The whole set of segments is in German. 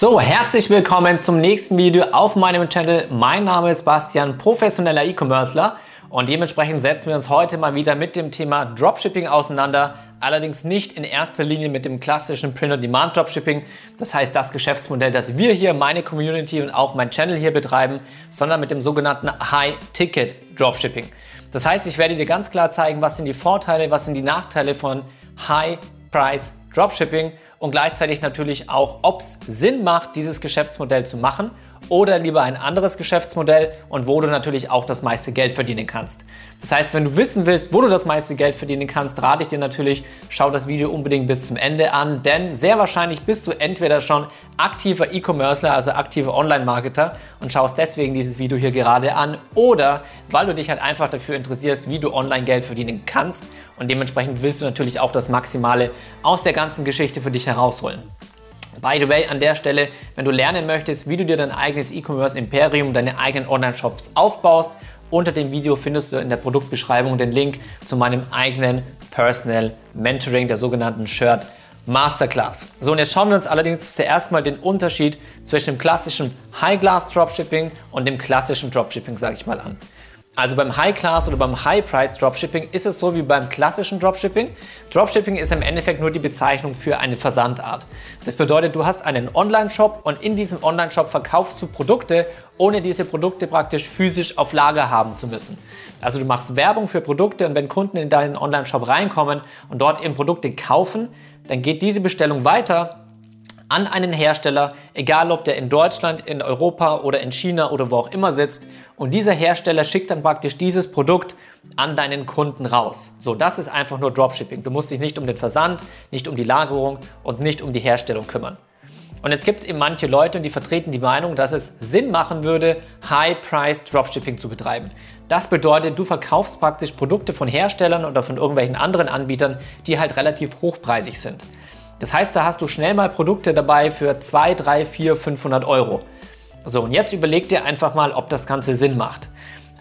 So, herzlich willkommen zum nächsten Video auf meinem Channel. Mein Name ist Bastian, professioneller E-Commercer und dementsprechend setzen wir uns heute mal wieder mit dem Thema Dropshipping auseinander. Allerdings nicht in erster Linie mit dem klassischen Print-on-Demand Dropshipping, das heißt das Geschäftsmodell, das wir hier, meine Community und auch mein Channel hier betreiben, sondern mit dem sogenannten High-Ticket Dropshipping. Das heißt, ich werde dir ganz klar zeigen, was sind die Vorteile, was sind die Nachteile von High-Price Dropshipping und gleichzeitig natürlich auch, ob es Sinn macht, dieses Geschäftsmodell zu machen oder lieber ein anderes Geschäftsmodell und wo du natürlich auch das meiste Geld verdienen kannst. Das heißt, wenn du wissen willst, wo du das meiste Geld verdienen kannst, rate ich dir natürlich, schau das Video unbedingt bis zum Ende an, denn sehr wahrscheinlich bist du entweder schon aktiver E-Commercer, also aktiver Online-Marketer und schaust deswegen dieses Video hier gerade an oder weil du dich halt einfach dafür interessierst, wie du online Geld verdienen kannst und dementsprechend willst du natürlich auch das Maximale aus der ganzen Geschichte für dich herausholen. By the way, an der Stelle, wenn du lernen möchtest, wie du dir dein eigenes E-Commerce-Imperium, deine eigenen Online-Shops aufbaust, unter dem Video findest du in der Produktbeschreibung den Link zu meinem eigenen Personal Mentoring, der sogenannten Shirt Masterclass. So, und jetzt schauen wir uns allerdings zuerst mal den Unterschied zwischen dem klassischen High-Glass Dropshipping und dem klassischen Dropshipping, sage ich mal, an. Also beim High-Class oder beim High-Price Dropshipping ist es so wie beim klassischen Dropshipping. Dropshipping ist im Endeffekt nur die Bezeichnung für eine Versandart. Das bedeutet, du hast einen Online-Shop und in diesem Online-Shop verkaufst du Produkte, ohne diese Produkte praktisch physisch auf Lager haben zu müssen. Also du machst Werbung für Produkte und wenn Kunden in deinen Online-Shop reinkommen und dort eben Produkte kaufen, dann geht diese Bestellung weiter an einen Hersteller, egal ob der in Deutschland, in Europa oder in China oder wo auch immer sitzt. Und dieser Hersteller schickt dann praktisch dieses Produkt an deinen Kunden raus. So, das ist einfach nur Dropshipping. Du musst dich nicht um den Versand, nicht um die Lagerung und nicht um die Herstellung kümmern. Und jetzt gibt es eben manche Leute, die vertreten die Meinung, dass es Sinn machen würde, High-Price Dropshipping zu betreiben. Das bedeutet, du verkaufst praktisch Produkte von Herstellern oder von irgendwelchen anderen Anbietern, die halt relativ hochpreisig sind. Das heißt, da hast du schnell mal Produkte dabei für 2, 3, 4, 500 Euro. So, und jetzt überleg dir einfach mal, ob das Ganze Sinn macht.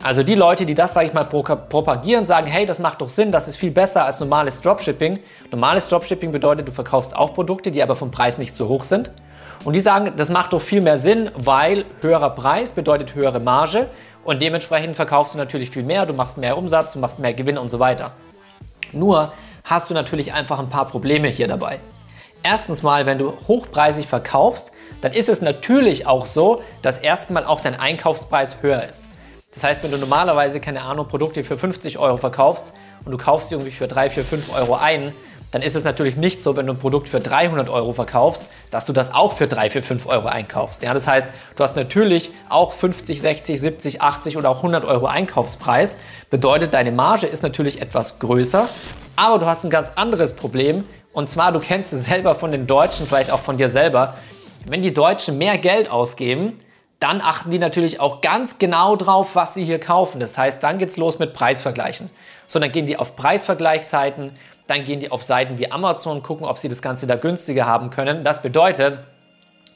Also die Leute, die das, sage ich mal, propagieren, sagen, hey, das macht doch Sinn, das ist viel besser als normales Dropshipping. Normales Dropshipping bedeutet, du verkaufst auch Produkte, die aber vom Preis nicht so hoch sind. Und die sagen, das macht doch viel mehr Sinn, weil höherer Preis bedeutet höhere Marge und dementsprechend verkaufst du natürlich viel mehr, du machst mehr Umsatz, du machst mehr Gewinn und so weiter. Nur hast du natürlich einfach ein paar Probleme hier dabei. Erstens mal, wenn du hochpreisig verkaufst, dann ist es natürlich auch so, dass erstmal auch dein Einkaufspreis höher ist. Das heißt, wenn du normalerweise, keine Ahnung, Produkte für 50 Euro verkaufst und du kaufst sie irgendwie für 3, 4, 5 Euro ein, dann ist es natürlich nicht so, wenn du ein Produkt für 300 Euro verkaufst, dass du das auch für 3, 4, 5 Euro einkaufst. Ja, das heißt, du hast natürlich auch 50, 60, 70, 80 oder auch 100 Euro Einkaufspreis. Bedeutet, deine Marge ist natürlich etwas größer, aber du hast ein ganz anderes Problem, und zwar, du kennst es selber von den Deutschen, vielleicht auch von dir selber. Wenn die Deutschen mehr Geld ausgeben, dann achten die natürlich auch ganz genau drauf, was sie hier kaufen. Das heißt, dann geht es los mit Preisvergleichen. So, dann gehen die auf Preisvergleichsseiten, dann gehen die auf Seiten wie Amazon, gucken, ob sie das Ganze da günstiger haben können. Das bedeutet,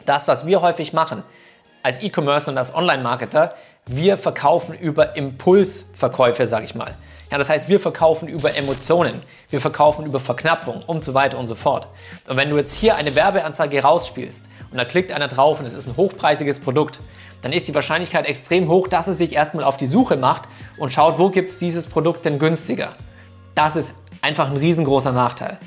das, was wir häufig machen als E-Commerce und als Online-Marketer, wir verkaufen über Impulsverkäufe, sage ich mal. Ja, das heißt, wir verkaufen über Emotionen, wir verkaufen über Verknappung und so weiter und so fort. Und wenn du jetzt hier eine Werbeanzeige rausspielst und da klickt einer drauf und es ist ein hochpreisiges Produkt, dann ist die Wahrscheinlichkeit extrem hoch, dass er sich erstmal auf die Suche macht und schaut, wo gibt es dieses Produkt denn günstiger. Das ist einfach ein riesengroßer Nachteil.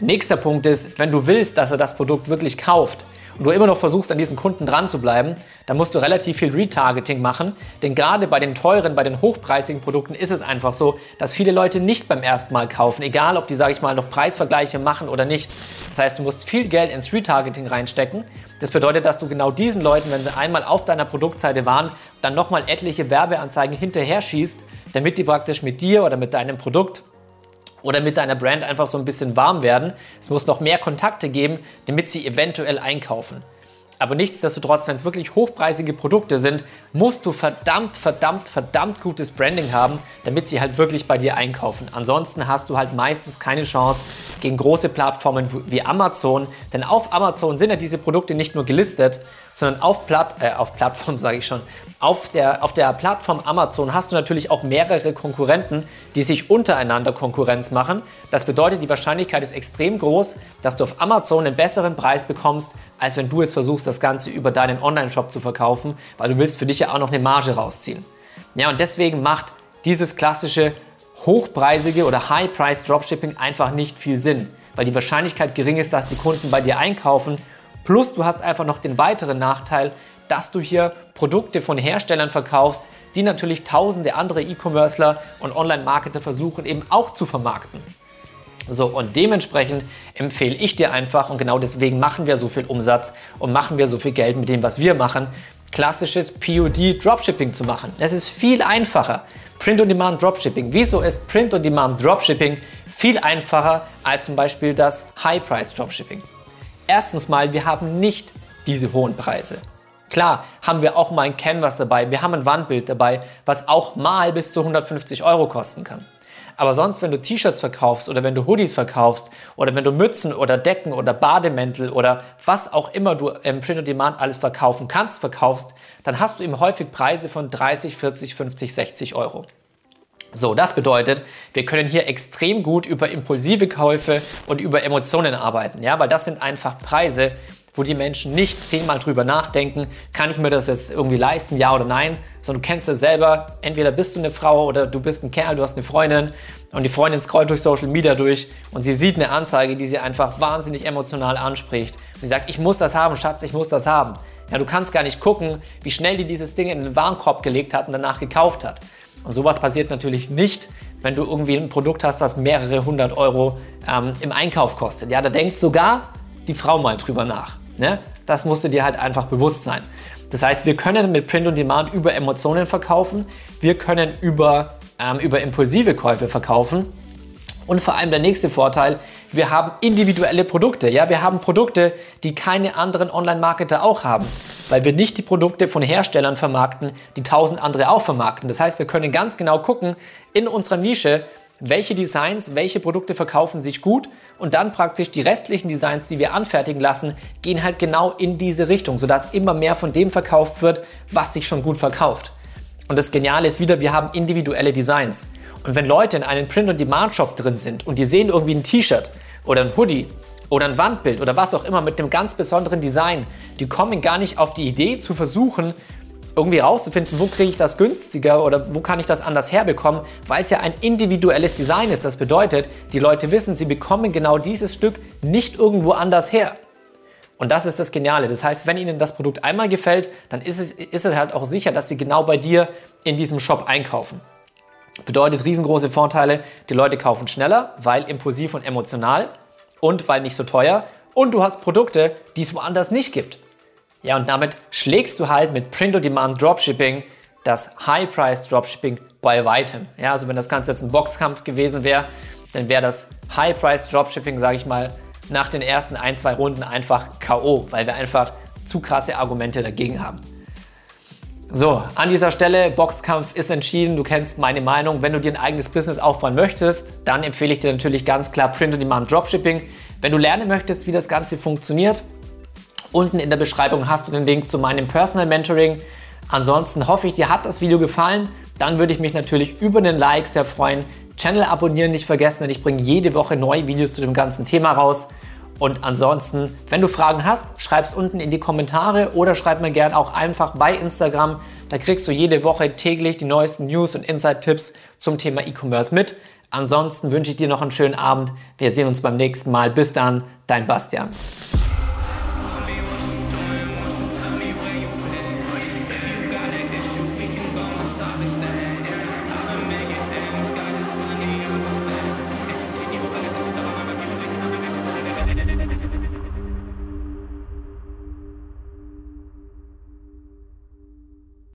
Nächster Punkt ist, wenn du willst, dass er das Produkt wirklich kauft, und du immer noch versuchst, an diesem Kunden dran zu bleiben, dann musst du relativ viel Retargeting machen. Denn gerade bei den teuren, bei den hochpreisigen Produkten ist es einfach so, dass viele Leute nicht beim ersten Mal kaufen, egal ob die, sage ich mal, noch Preisvergleiche machen oder nicht. Das heißt, du musst viel Geld ins Retargeting reinstecken. Das bedeutet, dass du genau diesen Leuten, wenn sie einmal auf deiner Produktseite waren, dann nochmal etliche Werbeanzeigen hinterher schießt, damit die praktisch mit dir oder mit deinem Produkt oder mit deiner Brand einfach so ein bisschen warm werden. Es muss noch mehr Kontakte geben, damit sie eventuell einkaufen. Aber nichtsdestotrotz, wenn es wirklich hochpreisige Produkte sind, musst du verdammt, verdammt, verdammt gutes Branding haben, damit sie halt wirklich bei dir einkaufen. Ansonsten hast du halt meistens keine Chance gegen große Plattformen wie Amazon. Denn auf Amazon sind ja diese Produkte nicht nur gelistet, sondern auf, Platt, äh, auf Plattform sage ich schon, auf der, auf der Plattform Amazon hast du natürlich auch mehrere Konkurrenten, die sich untereinander Konkurrenz machen. Das bedeutet, die Wahrscheinlichkeit ist extrem groß, dass du auf Amazon einen besseren Preis bekommst, als wenn du jetzt versuchst, das Ganze über deinen Online-Shop zu verkaufen, weil du willst für dich ja auch noch eine Marge rausziehen. Ja, und deswegen macht dieses klassische hochpreisige oder High-Price Dropshipping einfach nicht viel Sinn, weil die Wahrscheinlichkeit gering ist, dass die Kunden bei dir einkaufen. Plus du hast einfach noch den weiteren Nachteil, dass du hier Produkte von Herstellern verkaufst, die natürlich tausende andere E-Commercer und Online-Marketer versuchen eben auch zu vermarkten. So, und dementsprechend empfehle ich dir einfach, und genau deswegen machen wir so viel Umsatz und machen wir so viel Geld mit dem, was wir machen, klassisches POD Dropshipping zu machen. Es ist viel einfacher. Print-on-Demand Dropshipping. Wieso ist Print-on-Demand Dropshipping viel einfacher als zum Beispiel das High-Price Dropshipping? Erstens mal, wir haben nicht diese hohen Preise. Klar, haben wir auch mal ein Canvas dabei, wir haben ein Wandbild dabei, was auch mal bis zu 150 Euro kosten kann. Aber sonst, wenn du T-Shirts verkaufst oder wenn du Hoodies verkaufst oder wenn du Mützen oder Decken oder Bademäntel oder was auch immer du im Print on Demand alles verkaufen kannst, verkaufst, dann hast du eben häufig Preise von 30, 40, 50, 60 Euro. So, das bedeutet, wir können hier extrem gut über impulsive Käufe und über Emotionen arbeiten, ja, weil das sind einfach Preise, wo die Menschen nicht zehnmal drüber nachdenken, kann ich mir das jetzt irgendwie leisten, ja oder nein, sondern du kennst es selber, entweder bist du eine Frau oder du bist ein Kerl, du hast eine Freundin und die Freundin scrollt durch Social Media durch und sie sieht eine Anzeige, die sie einfach wahnsinnig emotional anspricht. Sie sagt, ich muss das haben, Schatz, ich muss das haben. Ja, du kannst gar nicht gucken, wie schnell die dieses Ding in den Warenkorb gelegt hat und danach gekauft hat. Und sowas passiert natürlich nicht, wenn du irgendwie ein Produkt hast, was mehrere hundert Euro ähm, im Einkauf kostet. Ja, da denkt sogar die Frau mal drüber nach. Ne? Das musst du dir halt einfach bewusst sein. Das heißt, wir können mit Print on Demand über Emotionen verkaufen, wir können über, ähm, über impulsive Käufe verkaufen und vor allem der nächste Vorteil, wir haben individuelle Produkte. Ja, wir haben Produkte, die keine anderen Online-Marketer auch haben, weil wir nicht die Produkte von Herstellern vermarkten, die tausend andere auch vermarkten. Das heißt, wir können ganz genau gucken in unserer Nische, welche Designs, welche Produkte verkaufen sich gut und dann praktisch die restlichen Designs, die wir anfertigen lassen, gehen halt genau in diese Richtung, sodass immer mehr von dem verkauft wird, was sich schon gut verkauft. Und das Geniale ist wieder, wir haben individuelle Designs. Und wenn Leute in einem Print-on-Demand-Shop drin sind und die sehen irgendwie ein T-Shirt oder ein Hoodie oder ein Wandbild oder was auch immer mit einem ganz besonderen Design, die kommen gar nicht auf die Idee zu versuchen, irgendwie rauszufinden, wo kriege ich das günstiger oder wo kann ich das anders herbekommen, weil es ja ein individuelles Design ist. Das bedeutet, die Leute wissen, sie bekommen genau dieses Stück nicht irgendwo anders her. Und das ist das Geniale. Das heißt, wenn Ihnen das Produkt einmal gefällt, dann ist es, ist es halt auch sicher, dass Sie genau bei dir in diesem Shop einkaufen. Bedeutet riesengroße Vorteile. Die Leute kaufen schneller, weil impulsiv und emotional und weil nicht so teuer. Und du hast Produkte, die es woanders nicht gibt. Ja, und damit schlägst du halt mit Print-on-Demand Dropshipping das High-Price Dropshipping bei weitem. Ja, also wenn das Ganze jetzt ein Boxkampf gewesen wäre, dann wäre das High-Price Dropshipping, sage ich mal, nach den ersten ein, zwei Runden einfach K.O., weil wir einfach zu krasse Argumente dagegen haben. So, an dieser Stelle, Boxkampf ist entschieden. Du kennst meine Meinung. Wenn du dir ein eigenes Business aufbauen möchtest, dann empfehle ich dir natürlich ganz klar Print-on-Demand Dropshipping. Wenn du lernen möchtest, wie das Ganze funktioniert, Unten in der Beschreibung hast du den Link zu meinem Personal Mentoring. Ansonsten hoffe ich, dir hat das Video gefallen. Dann würde ich mich natürlich über den Like sehr freuen. Channel abonnieren nicht vergessen, denn ich bringe jede Woche neue Videos zu dem ganzen Thema raus. Und ansonsten, wenn du Fragen hast, schreib es unten in die Kommentare oder schreib mir gerne auch einfach bei Instagram. Da kriegst du jede Woche täglich die neuesten News und Insight-Tipps zum Thema E-Commerce mit. Ansonsten wünsche ich dir noch einen schönen Abend. Wir sehen uns beim nächsten Mal. Bis dann, dein Bastian.